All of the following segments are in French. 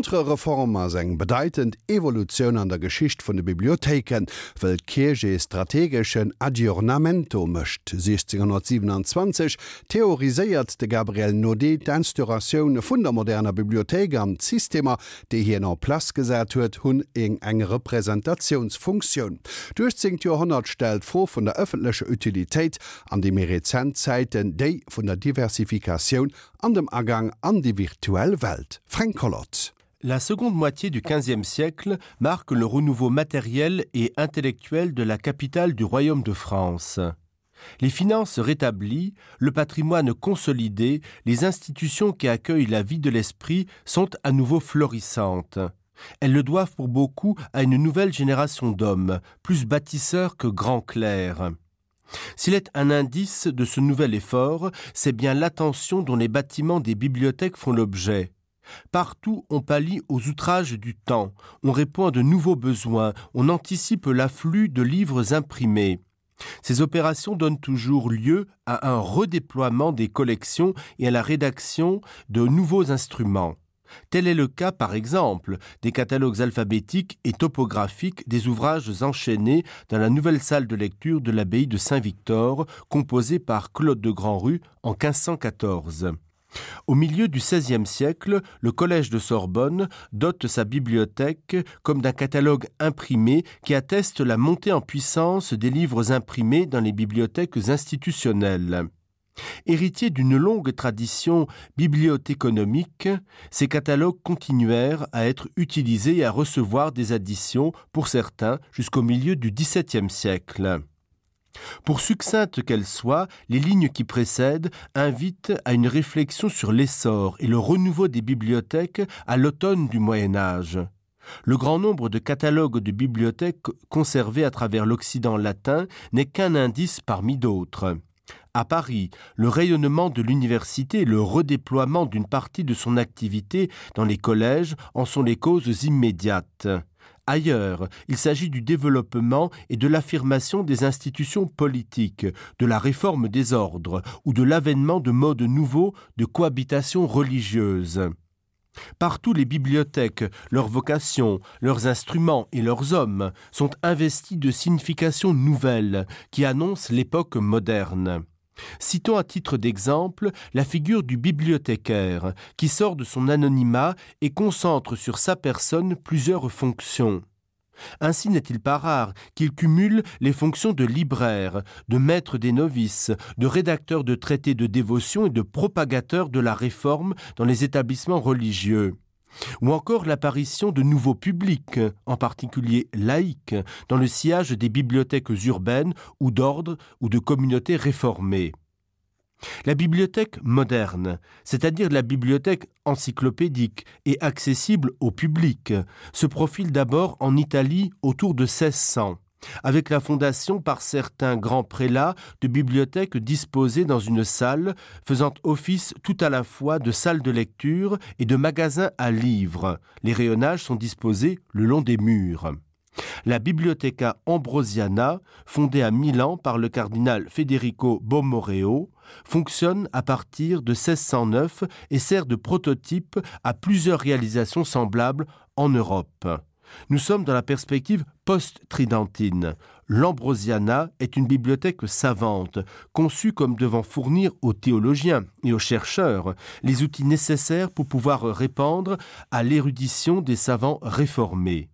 D'entre Reformer seg bedeitend Evoluioun an der Geschicht vun de Bibliotheken wë Kirche strategschen Adjournamento mëcht 1627 theoriséiert de Gabriel Nodé d'Instauratioun vun der moderner Bibliothek am Systemer, déi hi an Plas gesät huet hunn eng eng Repräsentationsfunktionun. Duchzingt Johonnert stel fro vun der ëffenlesche Utilitéit an de Merezenzeititen déi vun der Diversifikationun an dem Ergang an die virtuelle Welt. Frank Collot. La seconde moitié du XVe siècle marque le renouveau matériel et intellectuel de la capitale du royaume de France. Les finances rétablies, le patrimoine consolidé, les institutions qui accueillent la vie de l'esprit sont à nouveau florissantes. Elles le doivent pour beaucoup à une nouvelle génération d'hommes, plus bâtisseurs que grands clercs. S'il est un indice de ce nouvel effort, c'est bien l'attention dont les bâtiments des bibliothèques font l'objet. Partout on pallie aux outrages du temps, on répond à de nouveaux besoins, on anticipe l'afflux de livres imprimés. Ces opérations donnent toujours lieu à un redéploiement des collections et à la rédaction de nouveaux instruments. Tel est le cas, par exemple, des catalogues alphabétiques et topographiques des ouvrages enchaînés dans la nouvelle salle de lecture de l'abbaye de Saint-Victor, composée par Claude de Grandrue en 1514. Au milieu du XVIe siècle, le Collège de Sorbonne dote sa bibliothèque comme d'un catalogue imprimé qui atteste la montée en puissance des livres imprimés dans les bibliothèques institutionnelles. Héritier d'une longue tradition bibliothéconomique, ces catalogues continuèrent à être utilisés et à recevoir des additions, pour certains, jusqu'au milieu du XVIIe siècle. Pour succincte qu'elle soit, les lignes qui précèdent invitent à une réflexion sur l'essor et le renouveau des bibliothèques à l'automne du Moyen Âge. Le grand nombre de catalogues de bibliothèques conservés à travers l'Occident latin n'est qu'un indice parmi d'autres. À Paris, le rayonnement de l'université et le redéploiement d'une partie de son activité dans les collèges en sont les causes immédiates. Ailleurs, il s'agit du développement et de l'affirmation des institutions politiques, de la réforme des ordres ou de l'avènement de modes nouveaux de cohabitation religieuse. Partout les bibliothèques, leurs vocations, leurs instruments et leurs hommes sont investis de significations nouvelles qui annoncent l'époque moderne. Citons à titre d'exemple la figure du bibliothécaire qui sort de son anonymat et concentre sur sa personne plusieurs fonctions. Ainsi n'est-il pas rare qu'il cumule les fonctions de libraire, de maître des novices, de rédacteur de traités de dévotion et de propagateur de la réforme dans les établissements religieux ou encore l'apparition de nouveaux publics, en particulier laïcs, dans le sillage des bibliothèques urbaines ou d'ordre ou de communautés réformées. La bibliothèque moderne, c'est-à-dire la bibliothèque encyclopédique et accessible au public, se profile d'abord en Italie autour de 1600 avec la fondation par certains grands prélats de bibliothèques disposées dans une salle faisant office tout à la fois de salle de lecture et de magasins à livres. Les rayonnages sont disposés le long des murs. La Bibliotheca Ambrosiana, fondée à Milan par le cardinal Federico Bomoreo, fonctionne à partir de 1609 et sert de prototype à plusieurs réalisations semblables en Europe. Nous sommes dans la perspective post-tridentine. L'Ambrosiana est une bibliothèque savante, conçue comme devant fournir aux théologiens et aux chercheurs les outils nécessaires pour pouvoir répandre à l'érudition des savants réformés.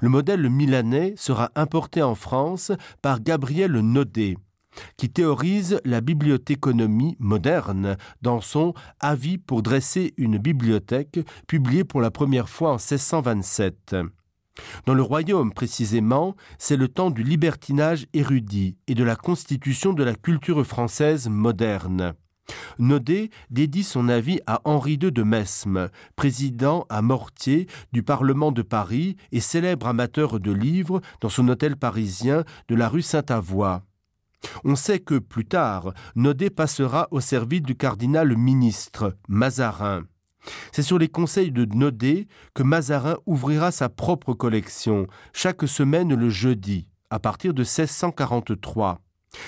Le modèle milanais sera importé en France par Gabriel Nodé, qui théorise la bibliothéconomie moderne dans son Avis pour dresser une bibliothèque publié pour la première fois en 1627. Dans le royaume précisément, c'est le temps du libertinage érudit et de la constitution de la culture française moderne. Nodé dédie son avis à Henri II de Mesme, président à Mortier du Parlement de Paris et célèbre amateur de livres dans son hôtel parisien de la rue Saint-Avoie. On sait que plus tard, Nodé passera au service du cardinal ministre Mazarin. C'est sur les conseils de Nodé que Mazarin ouvrira sa propre collection chaque semaine le jeudi, à partir de 1643.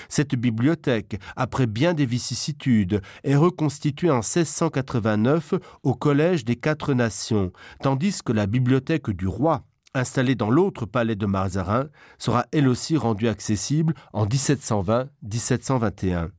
Cette bibliothèque, après bien des vicissitudes, est reconstituée en 1689 au Collège des Quatre Nations, tandis que la bibliothèque du roi, installée dans l'autre palais de Mazarin, sera elle aussi rendue accessible en 1720-1721.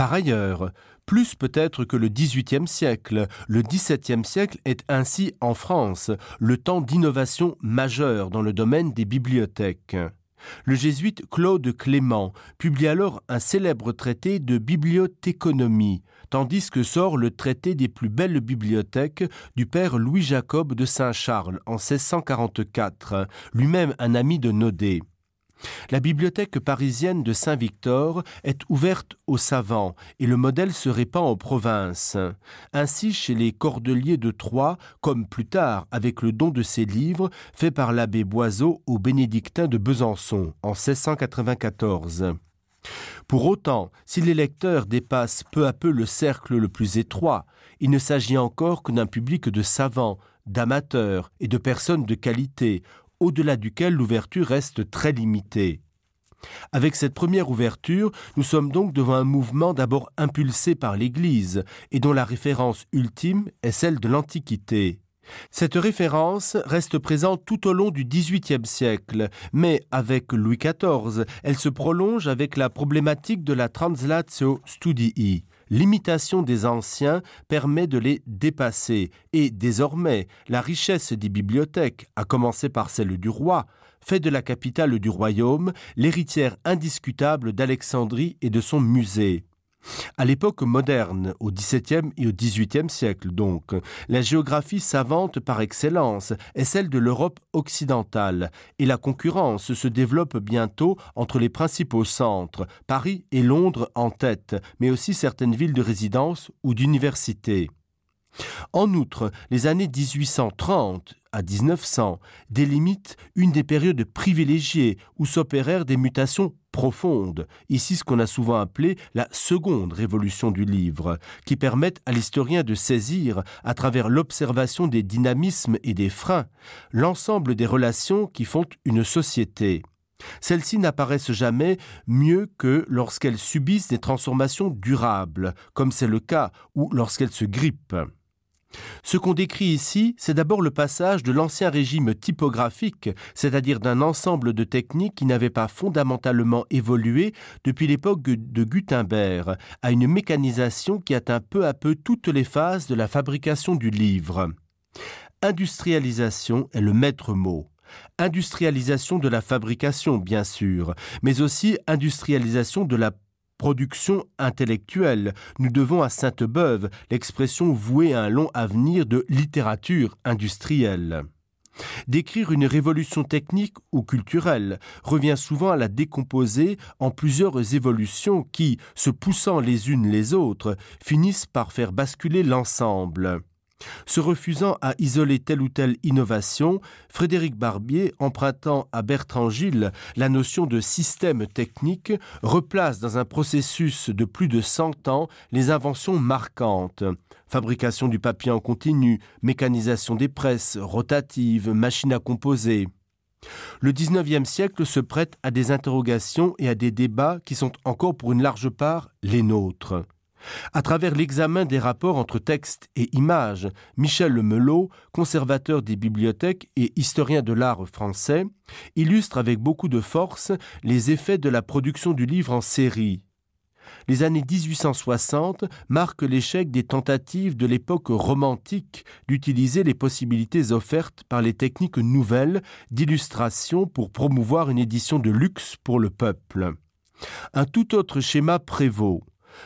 Par ailleurs, plus peut-être que le XVIIIe siècle, le XVIIe siècle est ainsi en France le temps d'innovation majeure dans le domaine des bibliothèques. Le jésuite Claude Clément publie alors un célèbre traité de bibliothéconomie, tandis que sort le traité des plus belles bibliothèques du père Louis Jacob de Saint-Charles en 1644, lui-même un ami de Nodé. La bibliothèque parisienne de Saint-Victor est ouverte aux savants et le modèle se répand en province. Ainsi, chez les cordeliers de Troyes, comme plus tard avec le don de ses livres fait par l'abbé Boiseau aux bénédictins de Besançon en 1694. Pour autant, si les lecteurs dépassent peu à peu le cercle le plus étroit, il ne s'agit encore que d'un public de savants, d'amateurs et de personnes de qualité, au-delà duquel l'ouverture reste très limitée. Avec cette première ouverture, nous sommes donc devant un mouvement d'abord impulsé par l'Église et dont la référence ultime est celle de l'Antiquité. Cette référence reste présente tout au long du XVIIIe siècle, mais avec Louis XIV, elle se prolonge avec la problématique de la translatio studii, l'imitation des anciens permet de les dépasser et désormais la richesse des bibliothèques, à commencer par celle du roi, fait de la capitale du royaume l'héritière indiscutable d'Alexandrie et de son musée. À l'époque moderne, au XVIIe et au XVIIIe siècle donc, la géographie savante par excellence est celle de l'Europe occidentale, et la concurrence se développe bientôt entre les principaux centres, Paris et Londres en tête, mais aussi certaines villes de résidence ou d'université. En outre, les années 1830 à 1900 délimitent une des périodes privilégiées où s'opérèrent des mutations profondes, ici ce qu'on a souvent appelé la seconde révolution du livre, qui permettent à l'historien de saisir, à travers l'observation des dynamismes et des freins, l'ensemble des relations qui font une société. Celles-ci n'apparaissent jamais mieux que lorsqu'elles subissent des transformations durables, comme c'est le cas, ou lorsqu'elles se grippent. Ce qu'on décrit ici, c'est d'abord le passage de l'ancien régime typographique, c'est-à-dire d'un ensemble de techniques qui n'avaient pas fondamentalement évolué depuis l'époque de Gutenberg, à une mécanisation qui atteint peu à peu toutes les phases de la fabrication du livre. Industrialisation est le maître mot. Industrialisation de la fabrication, bien sûr, mais aussi industrialisation de la production intellectuelle. Nous devons à Sainte-Beuve l'expression vouée à un long avenir de littérature industrielle. Décrire une révolution technique ou culturelle revient souvent à la décomposer en plusieurs évolutions qui, se poussant les unes les autres, finissent par faire basculer l'ensemble. Se refusant à isoler telle ou telle innovation, Frédéric Barbier, empruntant à Bertrand Gilles la notion de système technique, replace dans un processus de plus de 100 ans les inventions marquantes. Fabrication du papier en continu, mécanisation des presses, rotative, machines à composer. Le XIXe siècle se prête à des interrogations et à des débats qui sont encore pour une large part les nôtres. À travers l'examen des rapports entre texte et images, Michel Lemelot, conservateur des bibliothèques et historien de l'art français, illustre avec beaucoup de force les effets de la production du livre en série. Les années 1860 marquent l'échec des tentatives de l'époque romantique d'utiliser les possibilités offertes par les techniques nouvelles d'illustration pour promouvoir une édition de luxe pour le peuple. Un tout autre schéma prévaut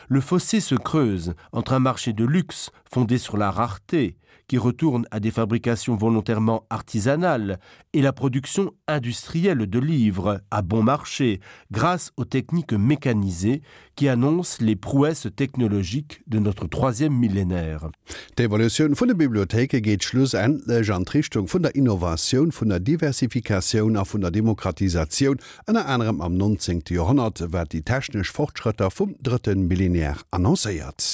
le fossé se creuse entre un marché de luxe fondé sur la rareté, qui retournent à des fabrications volontairement artisanales et la production industrielle de livres à bon marché grâce aux techniques mécanisées qui annoncent les prouesses technologiques de notre troisième millénaire. D'Evoluioun vun der Bibliotheke geht schlussendlich an Richtung vun der Innovationun vun der Diversifikationun a vun der Demokratisationun an anderem am 19. Jahrhundert wär die technisch Fortschritter vum dritten Millenär annoncéiert.